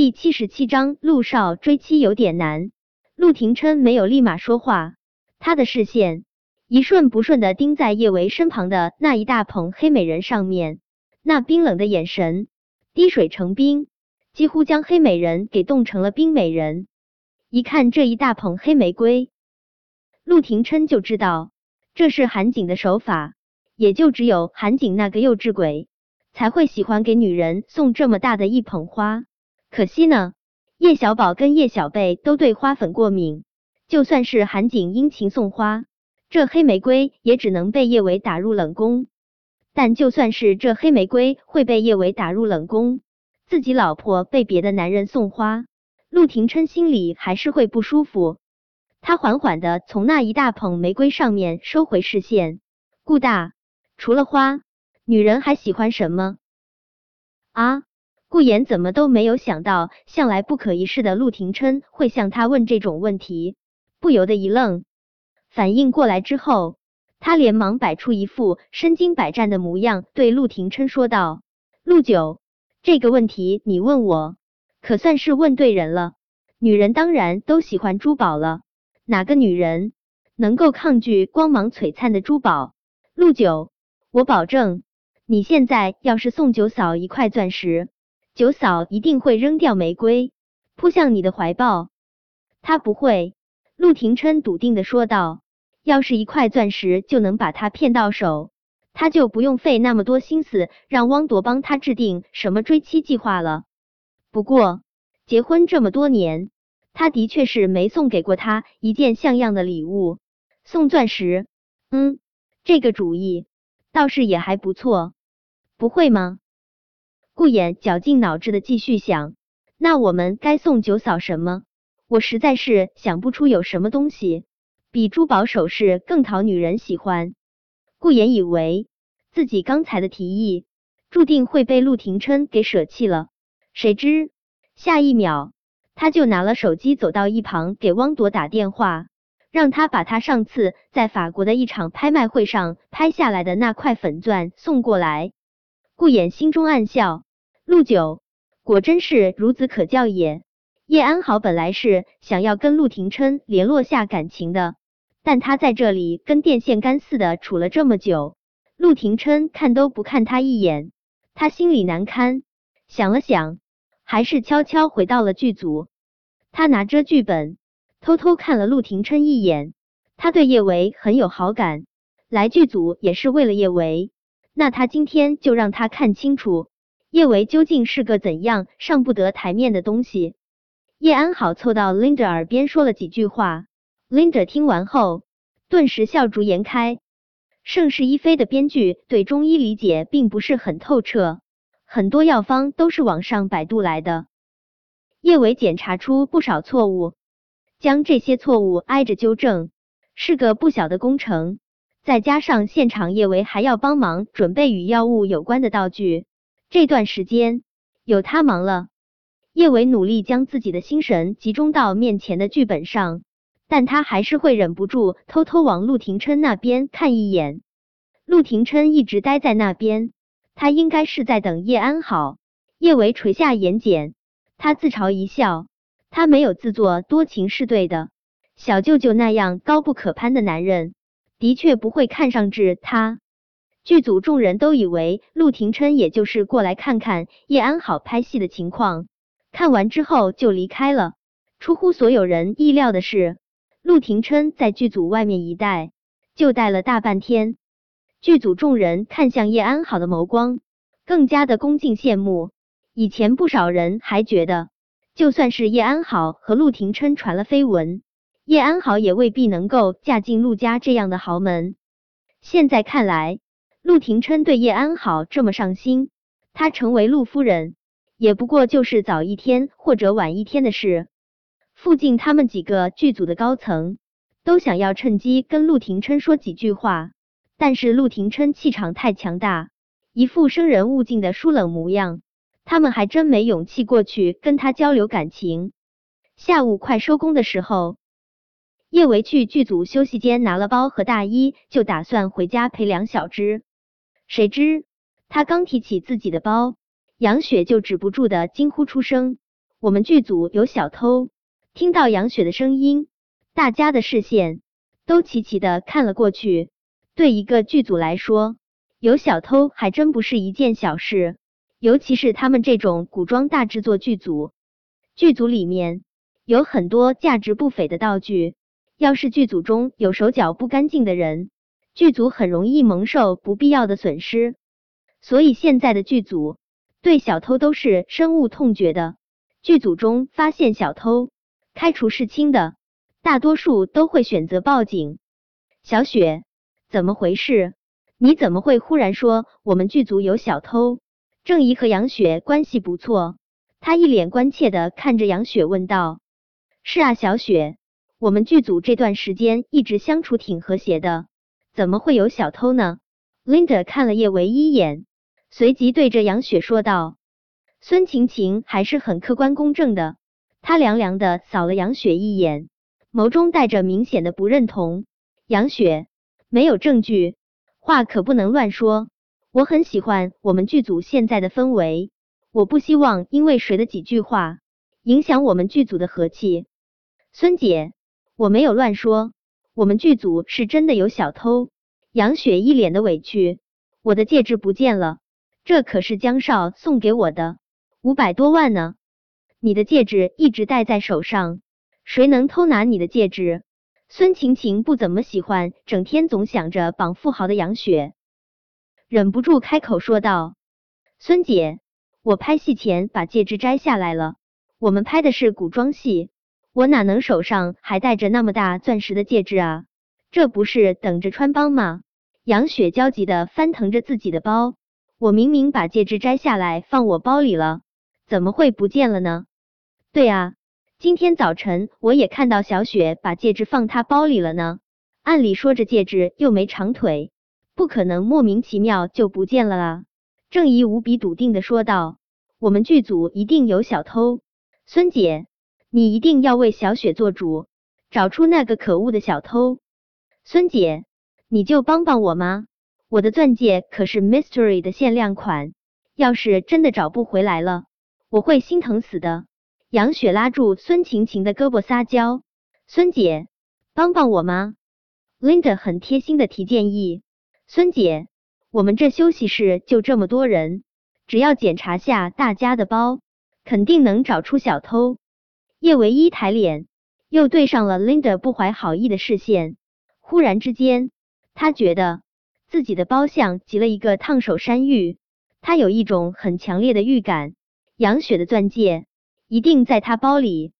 第七十七章陆少追妻有点难。陆廷琛没有立马说话，他的视线一瞬不瞬的盯在叶维身旁的那一大捧黑美人上面，那冰冷的眼神，滴水成冰，几乎将黑美人给冻成了冰美人。一看这一大捧黑玫瑰，陆廷琛就知道这是韩景的手法，也就只有韩景那个幼稚鬼才会喜欢给女人送这么大的一捧花。可惜呢。叶小宝跟叶小贝都对花粉过敏，就算是韩景殷勤送花，这黑玫瑰也只能被叶伟打入冷宫。但就算是这黑玫瑰会被叶伟打入冷宫，自己老婆被别的男人送花，陆廷琛心里还是会不舒服。他缓缓的从那一大捧玫瑰上面收回视线，顾大，除了花，女人还喜欢什么？啊？顾言怎么都没有想到，向来不可一世的陆廷琛会向他问这种问题，不由得一愣。反应过来之后，他连忙摆出一副身经百战的模样，对陆廷琛说道：“陆九，这个问题你问我，可算是问对人了。女人当然都喜欢珠宝了，哪个女人能够抗拒光芒璀璨的珠宝？陆九，我保证，你现在要是送九嫂一块钻石。”九嫂一定会扔掉玫瑰，扑向你的怀抱。他不会，陆廷琛笃定的说道。要是一块钻石就能把他骗到手，他就不用费那么多心思让汪铎帮他制定什么追妻计划了。不过，结婚这么多年，他的确是没送给过他一件像样的礼物。送钻石，嗯，这个主意倒是也还不错。不会吗？顾衍绞尽脑汁的继续想，那我们该送九嫂什么？我实在是想不出有什么东西比珠宝首饰更讨女人喜欢。顾衍以为自己刚才的提议注定会被陆廷琛给舍弃了，谁知下一秒他就拿了手机走到一旁给汪铎打电话，让他把他上次在法国的一场拍卖会上拍下来的那块粉钻送过来。顾衍心中暗笑。陆九果真是孺子可教也。叶安好本来是想要跟陆廷琛联络下感情的，但他在这里跟电线杆似的处了这么久，陆廷琛看都不看他一眼，他心里难堪。想了想，还是悄悄回到了剧组。他拿着剧本，偷偷看了陆廷琛一眼。他对叶维很有好感，来剧组也是为了叶维。那他今天就让他看清楚。叶维究竟是个怎样上不得台面的东西？叶安好凑到 Linda 耳边说了几句话，Linda 听完后顿时笑逐颜开。盛世一飞的编剧对中医理解并不是很透彻，很多药方都是网上百度来的。叶维检查出不少错误，将这些错误挨着纠正，是个不小的工程。再加上现场叶维还要帮忙准备与药物有关的道具。这段时间有他忙了，叶伟努力将自己的心神集中到面前的剧本上，但他还是会忍不住偷偷往陆廷琛那边看一眼。陆廷琛一直待在那边，他应该是在等叶安好。叶维垂下眼睑，他自嘲一笑，他没有自作多情是对的。小舅舅那样高不可攀的男人，的确不会看上至他。剧组众人都以为陆廷琛也就是过来看看叶安好拍戏的情况，看完之后就离开了。出乎所有人意料的是，陆廷琛在剧组外面一待就待了大半天。剧组众人看向叶安好的眸光更加的恭敬羡慕。以前不少人还觉得，就算是叶安好和陆廷琛传了绯闻，叶安好也未必能够嫁进陆家这样的豪门。现在看来。陆廷琛对叶安好这么上心，他成为陆夫人也不过就是早一天或者晚一天的事。附近他们几个剧组的高层都想要趁机跟陆廷琛说几句话，但是陆廷琛气场太强大，一副生人勿近的疏冷模样，他们还真没勇气过去跟他交流感情。下午快收工的时候。叶维去剧组休息间拿了包和大衣，就打算回家陪梁小芝。谁知他刚提起自己的包，杨雪就止不住的惊呼出声：“我们剧组有小偷。听到杨雪的声音，大家的视线都齐齐的看了过去。对一个剧组来说，有小偷还真不是一件小事，尤其是他们这种古装大制作剧组。剧组里面有很多价值不菲的道具，要是剧组中有手脚不干净的人，剧组很容易蒙受不必要的损失。所以现在的剧组对小偷都是深恶痛绝的。剧组中发现小偷，开除事清的，大多数都会选择报警。小雪，怎么回事？你怎么会忽然说我们剧组有小偷？郑怡和杨雪关系不错。他一脸关切的看着杨雪问道：“是啊，小雪，我们剧组这段时间一直相处挺和谐的，怎么会有小偷呢？”Linda 看了叶唯一眼，随即对着杨雪说道：“孙晴晴还是很客观公正的。”他凉凉的扫了杨雪一眼，眸中带着明显的不认同。杨雪，没有证据，话可不能乱说。我很喜欢我们剧组现在的氛围。我不希望因为谁的几句话影响我们剧组的和气。孙姐，我没有乱说，我们剧组是真的有小偷。杨雪一脸的委屈，我的戒指不见了，这可是江少送给我的，五百多万呢。你的戒指一直戴在手上，谁能偷拿你的戒指？孙晴晴不怎么喜欢整天总想着绑富豪的杨雪，忍不住开口说道：“孙姐。”我拍戏前把戒指摘下来了。我们拍的是古装戏，我哪能手上还戴着那么大钻石的戒指啊？这不是等着穿帮吗？杨雪焦急的翻腾着自己的包，我明明把戒指摘下来放我包里了，怎么会不见了呢？对啊，今天早晨我也看到小雪把戒指放她包里了呢。按理说这戒指又没长腿，不可能莫名其妙就不见了啊。郑怡无比笃定的说道：“我们剧组一定有小偷，孙姐，你一定要为小雪做主，找出那个可恶的小偷。孙姐，你就帮帮我吗？我的钻戒可是 Mystery 的限量款，要是真的找不回来了，我会心疼死的。”杨雪拉住孙晴晴的胳膊撒娇：“孙姐，帮帮我吗？”Linda 很贴心的提建议：“孙姐。”我们这休息室就这么多人，只要检查下大家的包，肯定能找出小偷。叶唯一抬脸，又对上了 Linda 不怀好意的视线。忽然之间，他觉得自己的包像极了一个烫手山芋。他有一种很强烈的预感，杨雪的钻戒一定在他包里。